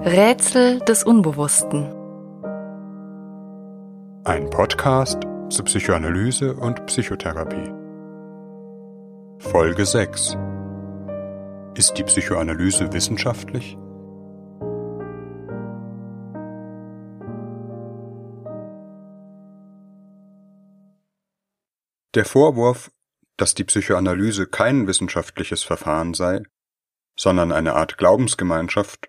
Rätsel des Unbewussten. Ein Podcast zur Psychoanalyse und Psychotherapie. Folge 6. Ist die Psychoanalyse wissenschaftlich? Der Vorwurf, dass die Psychoanalyse kein wissenschaftliches Verfahren sei, sondern eine Art Glaubensgemeinschaft,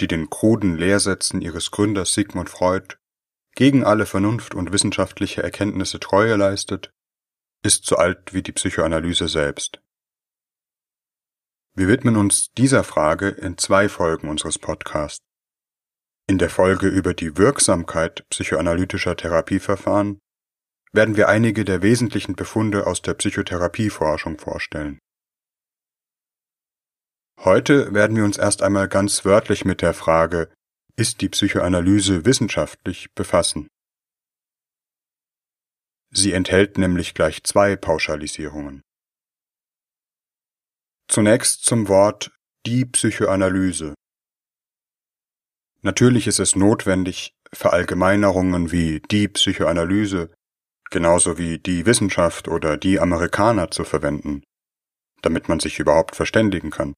die den kruden Lehrsätzen ihres Gründers Sigmund Freud gegen alle Vernunft und wissenschaftliche Erkenntnisse Treue leistet, ist so alt wie die Psychoanalyse selbst. Wir widmen uns dieser Frage in zwei Folgen unseres Podcasts. In der Folge über die Wirksamkeit psychoanalytischer Therapieverfahren werden wir einige der wesentlichen Befunde aus der Psychotherapieforschung vorstellen. Heute werden wir uns erst einmal ganz wörtlich mit der Frage, ist die Psychoanalyse wissenschaftlich, befassen. Sie enthält nämlich gleich zwei Pauschalisierungen. Zunächst zum Wort die Psychoanalyse. Natürlich ist es notwendig, Verallgemeinerungen wie die Psychoanalyse genauso wie die Wissenschaft oder die Amerikaner zu verwenden, damit man sich überhaupt verständigen kann.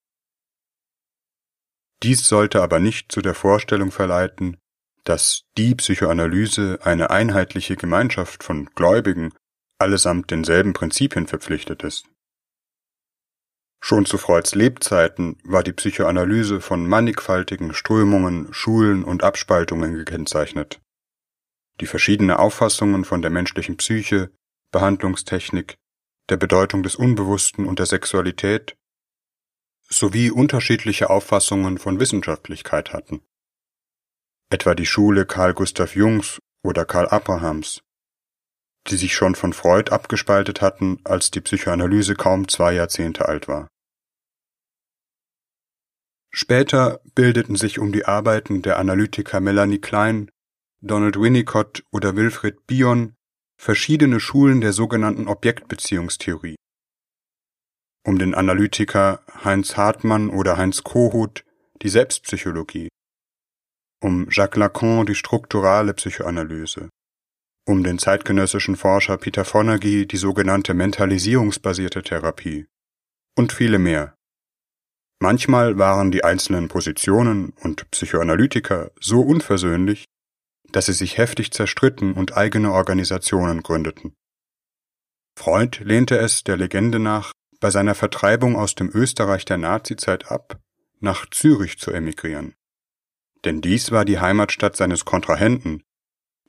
Dies sollte aber nicht zu der Vorstellung verleiten, dass die Psychoanalyse eine einheitliche Gemeinschaft von Gläubigen allesamt denselben Prinzipien verpflichtet ist. Schon zu Freuds Lebzeiten war die Psychoanalyse von mannigfaltigen Strömungen, Schulen und Abspaltungen gekennzeichnet, die verschiedene Auffassungen von der menschlichen Psyche, Behandlungstechnik, der Bedeutung des Unbewussten und der Sexualität sowie unterschiedliche Auffassungen von Wissenschaftlichkeit hatten. Etwa die Schule Carl Gustav Jungs oder Karl Abrahams, die sich schon von Freud abgespaltet hatten, als die Psychoanalyse kaum zwei Jahrzehnte alt war. Später bildeten sich um die Arbeiten der Analytiker Melanie Klein, Donald Winnicott oder Wilfried Bion verschiedene Schulen der sogenannten Objektbeziehungstheorie um den Analytiker Heinz Hartmann oder Heinz Kohut die Selbstpsychologie, um Jacques Lacan die strukturale Psychoanalyse, um den zeitgenössischen Forscher Peter Fonagy die sogenannte mentalisierungsbasierte Therapie und viele mehr. Manchmal waren die einzelnen Positionen und Psychoanalytiker so unversöhnlich, dass sie sich heftig zerstritten und eigene Organisationen gründeten. Freud lehnte es der Legende nach bei seiner Vertreibung aus dem Österreich der Nazizeit ab, nach Zürich zu emigrieren. Denn dies war die Heimatstadt seines Kontrahenten,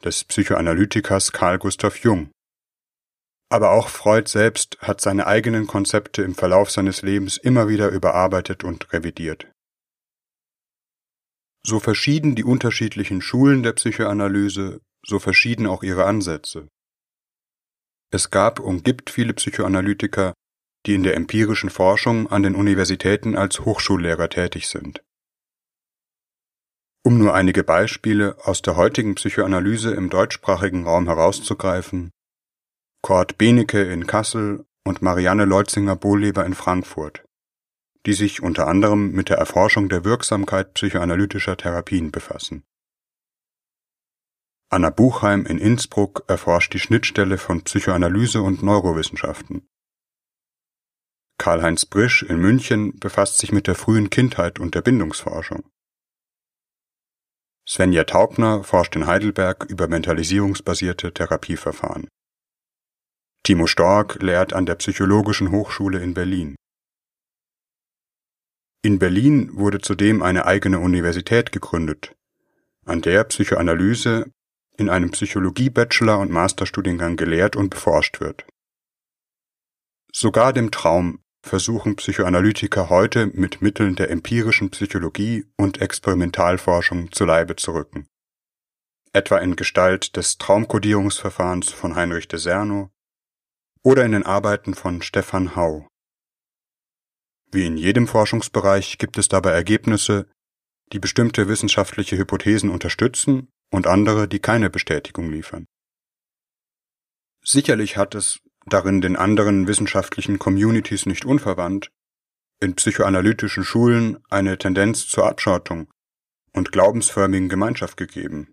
des Psychoanalytikers Carl Gustav Jung. Aber auch Freud selbst hat seine eigenen Konzepte im Verlauf seines Lebens immer wieder überarbeitet und revidiert. So verschieden die unterschiedlichen Schulen der Psychoanalyse, so verschieden auch ihre Ansätze. Es gab und gibt viele Psychoanalytiker, die in der empirischen Forschung an den Universitäten als Hochschullehrer tätig sind. Um nur einige Beispiele aus der heutigen Psychoanalyse im deutschsprachigen Raum herauszugreifen, Kurt Benecke in Kassel und Marianne Leutzinger-Bohleber in Frankfurt, die sich unter anderem mit der Erforschung der Wirksamkeit psychoanalytischer Therapien befassen. Anna Buchheim in Innsbruck erforscht die Schnittstelle von Psychoanalyse und Neurowissenschaften. Karl-Heinz Brisch in München befasst sich mit der frühen Kindheit und der Bindungsforschung. Svenja Taubner forscht in Heidelberg über mentalisierungsbasierte Therapieverfahren. Timo Stork lehrt an der Psychologischen Hochschule in Berlin. In Berlin wurde zudem eine eigene Universität gegründet, an der Psychoanalyse in einem Psychologie-Bachelor- und Masterstudiengang gelehrt und beforscht wird. Sogar dem Traum versuchen Psychoanalytiker heute mit Mitteln der empirischen Psychologie und Experimentalforschung zu Leibe zu rücken. Etwa in Gestalt des Traumkodierungsverfahrens von Heinrich de Serno oder in den Arbeiten von Stefan Hau. Wie in jedem Forschungsbereich gibt es dabei Ergebnisse, die bestimmte wissenschaftliche Hypothesen unterstützen und andere, die keine Bestätigung liefern. Sicherlich hat es darin den anderen wissenschaftlichen Communities nicht unverwandt, in psychoanalytischen Schulen eine Tendenz zur Abschottung und glaubensförmigen Gemeinschaft gegeben.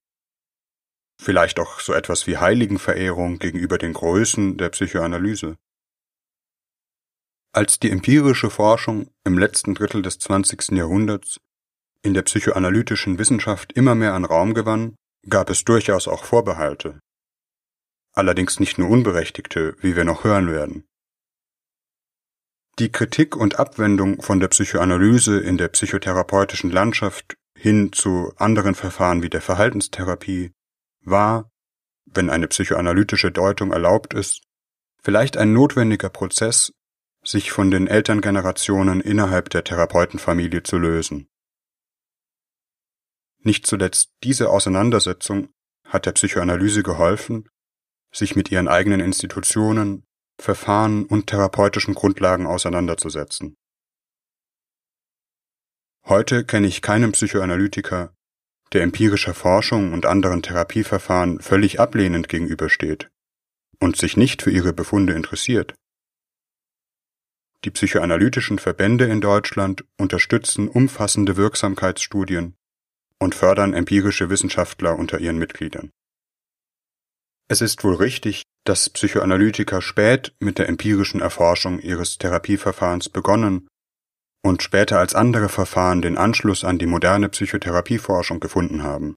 Vielleicht auch so etwas wie Heiligenverehrung gegenüber den Größen der Psychoanalyse. Als die empirische Forschung im letzten Drittel des 20. Jahrhunderts in der psychoanalytischen Wissenschaft immer mehr an Raum gewann, gab es durchaus auch Vorbehalte. Allerdings nicht nur unberechtigte, wie wir noch hören werden. Die Kritik und Abwendung von der Psychoanalyse in der psychotherapeutischen Landschaft hin zu anderen Verfahren wie der Verhaltenstherapie war, wenn eine psychoanalytische Deutung erlaubt ist, vielleicht ein notwendiger Prozess, sich von den Elterngenerationen innerhalb der Therapeutenfamilie zu lösen. Nicht zuletzt diese Auseinandersetzung hat der Psychoanalyse geholfen, sich mit ihren eigenen Institutionen, Verfahren und therapeutischen Grundlagen auseinanderzusetzen. Heute kenne ich keinen Psychoanalytiker, der empirischer Forschung und anderen Therapieverfahren völlig ablehnend gegenübersteht und sich nicht für ihre Befunde interessiert. Die psychoanalytischen Verbände in Deutschland unterstützen umfassende Wirksamkeitsstudien und fördern empirische Wissenschaftler unter ihren Mitgliedern. Es ist wohl richtig, dass Psychoanalytiker spät mit der empirischen Erforschung ihres Therapieverfahrens begonnen und später als andere Verfahren den Anschluss an die moderne Psychotherapieforschung gefunden haben.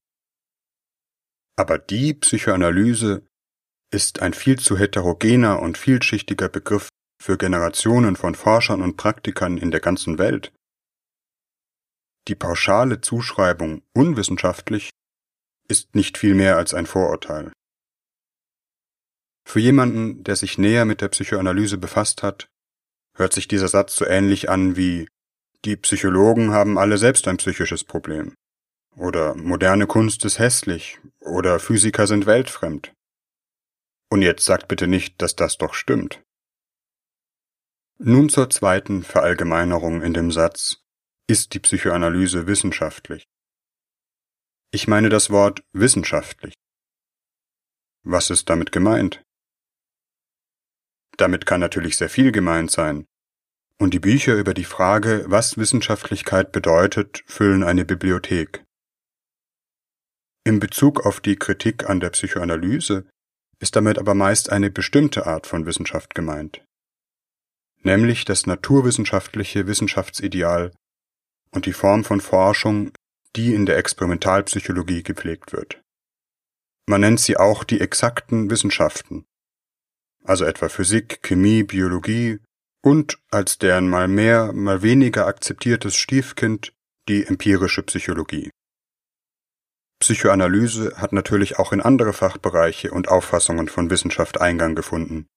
Aber die Psychoanalyse ist ein viel zu heterogener und vielschichtiger Begriff für Generationen von Forschern und Praktikern in der ganzen Welt. Die pauschale Zuschreibung unwissenschaftlich ist nicht viel mehr als ein Vorurteil. Für jemanden, der sich näher mit der Psychoanalyse befasst hat, hört sich dieser Satz so ähnlich an wie die Psychologen haben alle selbst ein psychisches Problem. Oder moderne Kunst ist hässlich. Oder Physiker sind weltfremd. Und jetzt sagt bitte nicht, dass das doch stimmt. Nun zur zweiten Verallgemeinerung in dem Satz, ist die Psychoanalyse wissenschaftlich? Ich meine das Wort wissenschaftlich. Was ist damit gemeint? Damit kann natürlich sehr viel gemeint sein, und die Bücher über die Frage, was Wissenschaftlichkeit bedeutet, füllen eine Bibliothek. In Bezug auf die Kritik an der Psychoanalyse ist damit aber meist eine bestimmte Art von Wissenschaft gemeint nämlich das naturwissenschaftliche Wissenschaftsideal und die Form von Forschung, die in der Experimentalpsychologie gepflegt wird. Man nennt sie auch die exakten Wissenschaften, also etwa Physik, Chemie, Biologie und als deren mal mehr, mal weniger akzeptiertes Stiefkind die empirische Psychologie. Psychoanalyse hat natürlich auch in andere Fachbereiche und Auffassungen von Wissenschaft Eingang gefunden,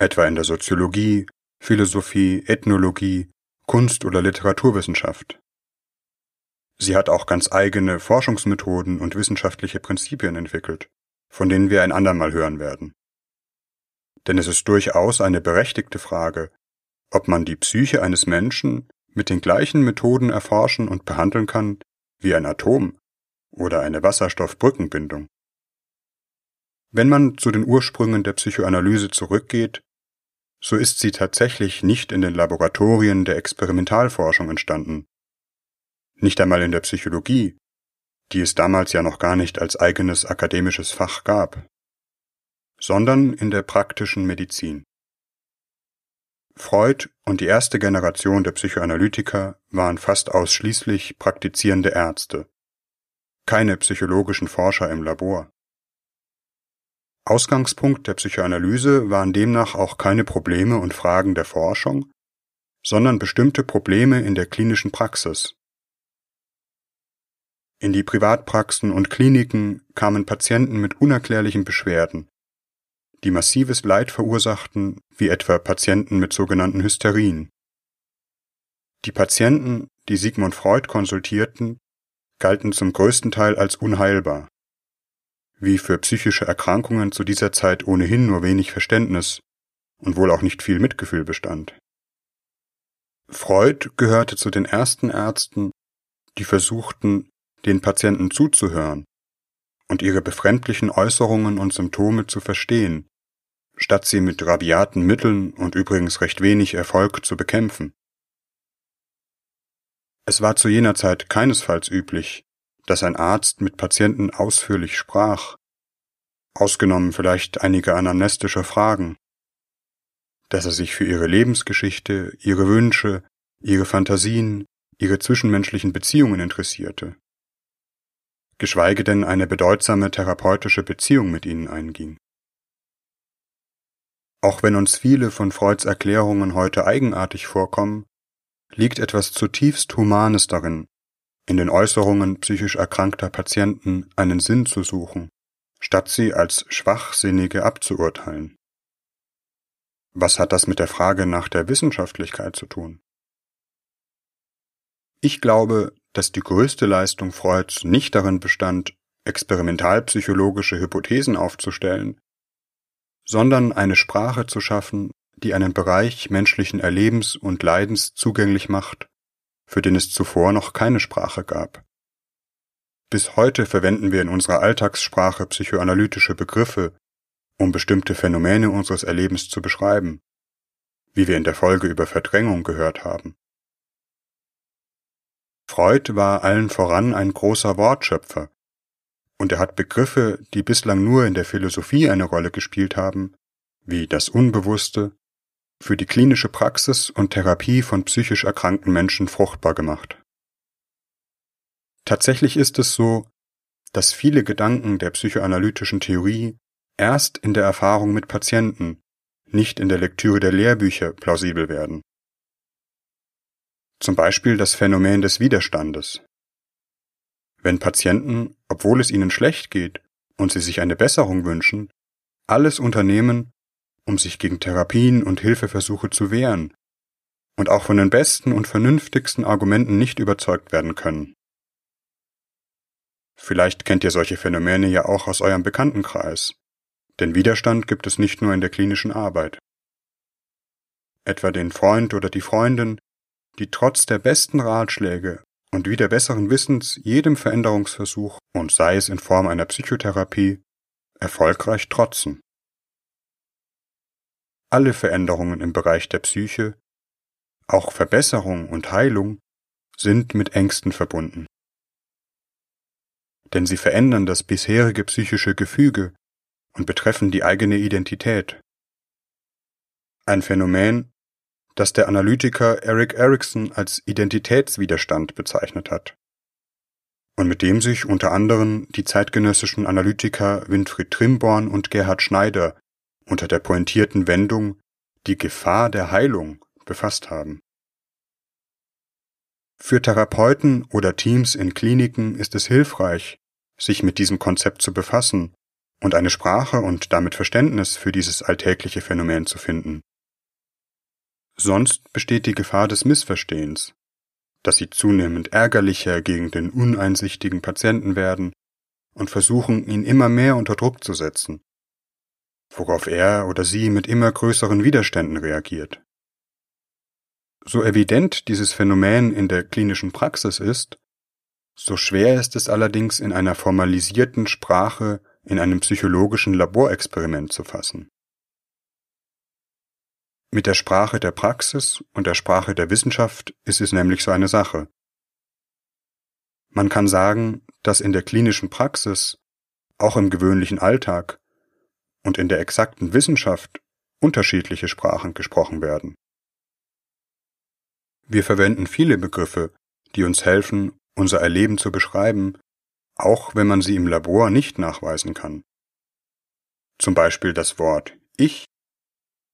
etwa in der Soziologie, Philosophie, Ethnologie, Kunst- oder Literaturwissenschaft. Sie hat auch ganz eigene Forschungsmethoden und wissenschaftliche Prinzipien entwickelt, von denen wir ein andermal hören werden. Denn es ist durchaus eine berechtigte Frage, ob man die Psyche eines Menschen mit den gleichen Methoden erforschen und behandeln kann wie ein Atom oder eine Wasserstoffbrückenbindung. Wenn man zu den Ursprüngen der Psychoanalyse zurückgeht, so ist sie tatsächlich nicht in den Laboratorien der Experimentalforschung entstanden. Nicht einmal in der Psychologie, die es damals ja noch gar nicht als eigenes akademisches Fach gab, sondern in der praktischen Medizin. Freud und die erste Generation der Psychoanalytiker waren fast ausschließlich praktizierende Ärzte, keine psychologischen Forscher im Labor. Ausgangspunkt der Psychoanalyse waren demnach auch keine Probleme und Fragen der Forschung, sondern bestimmte Probleme in der klinischen Praxis. In die Privatpraxen und Kliniken kamen Patienten mit unerklärlichen Beschwerden, die massives Leid verursachten, wie etwa Patienten mit sogenannten Hysterien. Die Patienten, die Sigmund Freud konsultierten, galten zum größten Teil als unheilbar wie für psychische Erkrankungen zu dieser Zeit ohnehin nur wenig Verständnis und wohl auch nicht viel Mitgefühl bestand. Freud gehörte zu den ersten Ärzten, die versuchten, den Patienten zuzuhören und ihre befremdlichen Äußerungen und Symptome zu verstehen, statt sie mit rabiaten Mitteln und übrigens recht wenig Erfolg zu bekämpfen. Es war zu jener Zeit keinesfalls üblich, dass ein Arzt mit Patienten ausführlich sprach, ausgenommen vielleicht einige anamnestische Fragen, dass er sich für ihre Lebensgeschichte, ihre Wünsche, ihre Fantasien, ihre zwischenmenschlichen Beziehungen interessierte, geschweige denn eine bedeutsame therapeutische Beziehung mit ihnen einging. Auch wenn uns viele von Freuds Erklärungen heute eigenartig vorkommen, liegt etwas zutiefst Humanes darin, in den Äußerungen psychisch erkrankter Patienten einen Sinn zu suchen, statt sie als Schwachsinnige abzuurteilen. Was hat das mit der Frage nach der Wissenschaftlichkeit zu tun? Ich glaube, dass die größte Leistung Freuds nicht darin bestand, experimentalpsychologische Hypothesen aufzustellen, sondern eine Sprache zu schaffen, die einen Bereich menschlichen Erlebens und Leidens zugänglich macht, für den es zuvor noch keine Sprache gab. Bis heute verwenden wir in unserer Alltagssprache psychoanalytische Begriffe, um bestimmte Phänomene unseres Erlebens zu beschreiben, wie wir in der Folge über Verdrängung gehört haben. Freud war allen voran ein großer Wortschöpfer, und er hat Begriffe, die bislang nur in der Philosophie eine Rolle gespielt haben, wie das Unbewusste, für die klinische Praxis und Therapie von psychisch erkrankten Menschen fruchtbar gemacht. Tatsächlich ist es so, dass viele Gedanken der psychoanalytischen Theorie erst in der Erfahrung mit Patienten, nicht in der Lektüre der Lehrbücher plausibel werden. Zum Beispiel das Phänomen des Widerstandes. Wenn Patienten, obwohl es ihnen schlecht geht und sie sich eine Besserung wünschen, alles unternehmen, um sich gegen Therapien und Hilfeversuche zu wehren und auch von den besten und vernünftigsten Argumenten nicht überzeugt werden können. Vielleicht kennt ihr solche Phänomene ja auch aus eurem Bekanntenkreis, denn Widerstand gibt es nicht nur in der klinischen Arbeit. Etwa den Freund oder die Freundin, die trotz der besten Ratschläge und wieder besseren Wissens jedem Veränderungsversuch, und sei es in Form einer Psychotherapie, erfolgreich trotzen. Alle Veränderungen im Bereich der Psyche, auch Verbesserung und Heilung, sind mit Ängsten verbunden. Denn sie verändern das bisherige psychische Gefüge und betreffen die eigene Identität. Ein Phänomen, das der Analytiker Eric Erikson als Identitätswiderstand bezeichnet hat und mit dem sich unter anderem die zeitgenössischen Analytiker Winfried Trimborn und Gerhard Schneider unter der pointierten Wendung die Gefahr der Heilung befasst haben. Für Therapeuten oder Teams in Kliniken ist es hilfreich, sich mit diesem Konzept zu befassen und eine Sprache und damit Verständnis für dieses alltägliche Phänomen zu finden. Sonst besteht die Gefahr des Missverstehens, dass sie zunehmend ärgerlicher gegen den uneinsichtigen Patienten werden und versuchen, ihn immer mehr unter Druck zu setzen, worauf er oder sie mit immer größeren Widerständen reagiert. So evident dieses Phänomen in der klinischen Praxis ist, so schwer ist es allerdings in einer formalisierten Sprache in einem psychologischen Laborexperiment zu fassen. Mit der Sprache der Praxis und der Sprache der Wissenschaft ist es nämlich so eine Sache. Man kann sagen, dass in der klinischen Praxis, auch im gewöhnlichen Alltag, und in der exakten Wissenschaft unterschiedliche Sprachen gesprochen werden. Wir verwenden viele Begriffe, die uns helfen, unser Erleben zu beschreiben, auch wenn man sie im Labor nicht nachweisen kann. Zum Beispiel das Wort Ich,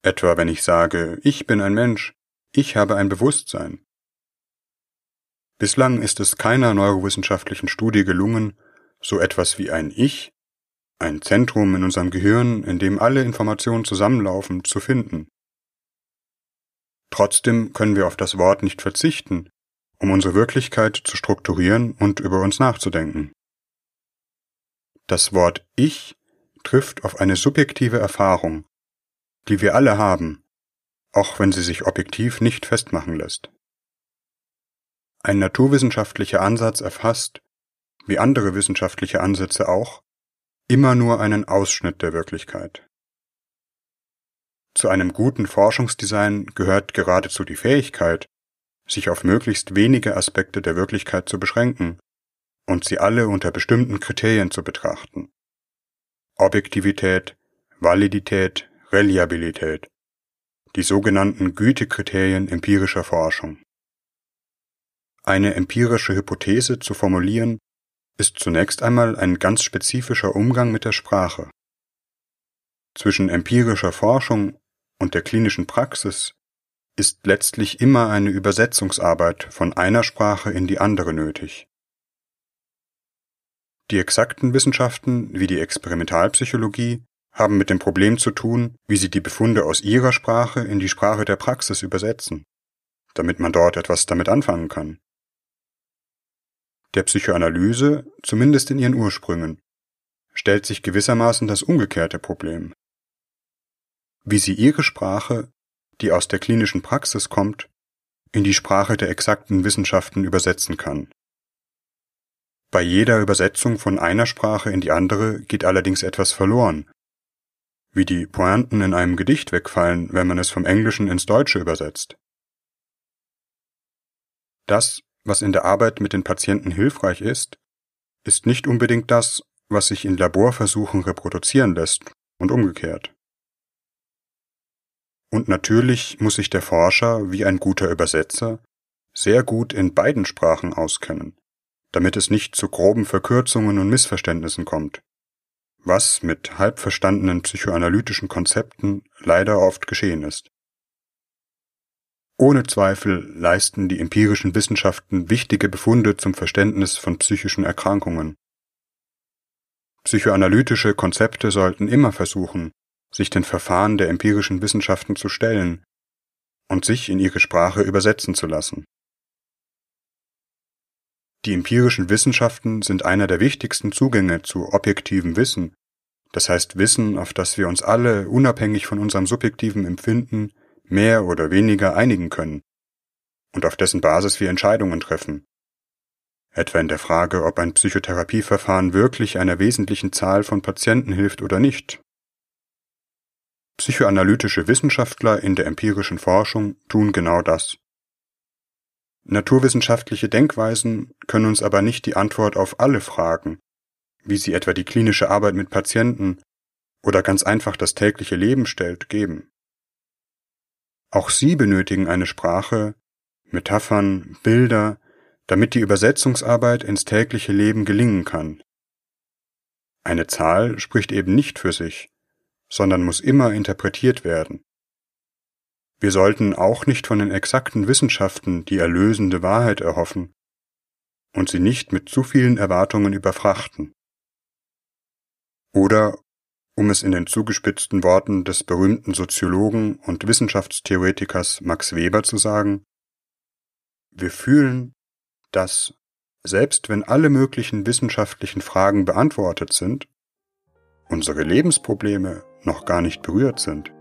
etwa wenn ich sage, ich bin ein Mensch, ich habe ein Bewusstsein. Bislang ist es keiner neurowissenschaftlichen Studie gelungen, so etwas wie ein Ich ein Zentrum in unserem Gehirn, in dem alle Informationen zusammenlaufen, zu finden. Trotzdem können wir auf das Wort nicht verzichten, um unsere Wirklichkeit zu strukturieren und über uns nachzudenken. Das Wort Ich trifft auf eine subjektive Erfahrung, die wir alle haben, auch wenn sie sich objektiv nicht festmachen lässt. Ein naturwissenschaftlicher Ansatz erfasst, wie andere wissenschaftliche Ansätze auch, immer nur einen Ausschnitt der Wirklichkeit. Zu einem guten Forschungsdesign gehört geradezu die Fähigkeit, sich auf möglichst wenige Aspekte der Wirklichkeit zu beschränken und sie alle unter bestimmten Kriterien zu betrachten. Objektivität, Validität, Reliabilität. Die sogenannten Gütekriterien empirischer Forschung. Eine empirische Hypothese zu formulieren, ist zunächst einmal ein ganz spezifischer Umgang mit der Sprache. Zwischen empirischer Forschung und der klinischen Praxis ist letztlich immer eine Übersetzungsarbeit von einer Sprache in die andere nötig. Die exakten Wissenschaften wie die Experimentalpsychologie haben mit dem Problem zu tun, wie sie die Befunde aus ihrer Sprache in die Sprache der Praxis übersetzen, damit man dort etwas damit anfangen kann. Der Psychoanalyse, zumindest in ihren Ursprüngen, stellt sich gewissermaßen das umgekehrte Problem. Wie sie ihre Sprache, die aus der klinischen Praxis kommt, in die Sprache der exakten Wissenschaften übersetzen kann. Bei jeder Übersetzung von einer Sprache in die andere geht allerdings etwas verloren. Wie die Pointen in einem Gedicht wegfallen, wenn man es vom Englischen ins Deutsche übersetzt. Das, was in der Arbeit mit den Patienten hilfreich ist, ist nicht unbedingt das, was sich in Laborversuchen reproduzieren lässt und umgekehrt. Und natürlich muss sich der Forscher wie ein guter Übersetzer sehr gut in beiden Sprachen auskennen damit es nicht zu groben Verkürzungen und Missverständnissen kommt, was mit halb verstandenen psychoanalytischen Konzepten leider oft geschehen ist. Ohne Zweifel leisten die empirischen Wissenschaften wichtige Befunde zum Verständnis von psychischen Erkrankungen. Psychoanalytische Konzepte sollten immer versuchen, sich den Verfahren der empirischen Wissenschaften zu stellen und sich in ihre Sprache übersetzen zu lassen. Die empirischen Wissenschaften sind einer der wichtigsten Zugänge zu objektivem Wissen, das heißt Wissen, auf das wir uns alle unabhängig von unserem subjektiven Empfinden mehr oder weniger einigen können und auf dessen Basis wir Entscheidungen treffen. Etwa in der Frage, ob ein Psychotherapieverfahren wirklich einer wesentlichen Zahl von Patienten hilft oder nicht. Psychoanalytische Wissenschaftler in der empirischen Forschung tun genau das. Naturwissenschaftliche Denkweisen können uns aber nicht die Antwort auf alle Fragen, wie sie etwa die klinische Arbeit mit Patienten oder ganz einfach das tägliche Leben stellt, geben. Auch sie benötigen eine Sprache, Metaphern, Bilder, damit die Übersetzungsarbeit ins tägliche Leben gelingen kann. Eine Zahl spricht eben nicht für sich, sondern muss immer interpretiert werden. Wir sollten auch nicht von den exakten Wissenschaften die erlösende Wahrheit erhoffen und sie nicht mit zu vielen Erwartungen überfrachten. Oder, um es in den zugespitzten Worten des berühmten Soziologen und Wissenschaftstheoretikers Max Weber zu sagen, wir fühlen, dass, selbst wenn alle möglichen wissenschaftlichen Fragen beantwortet sind, unsere Lebensprobleme noch gar nicht berührt sind.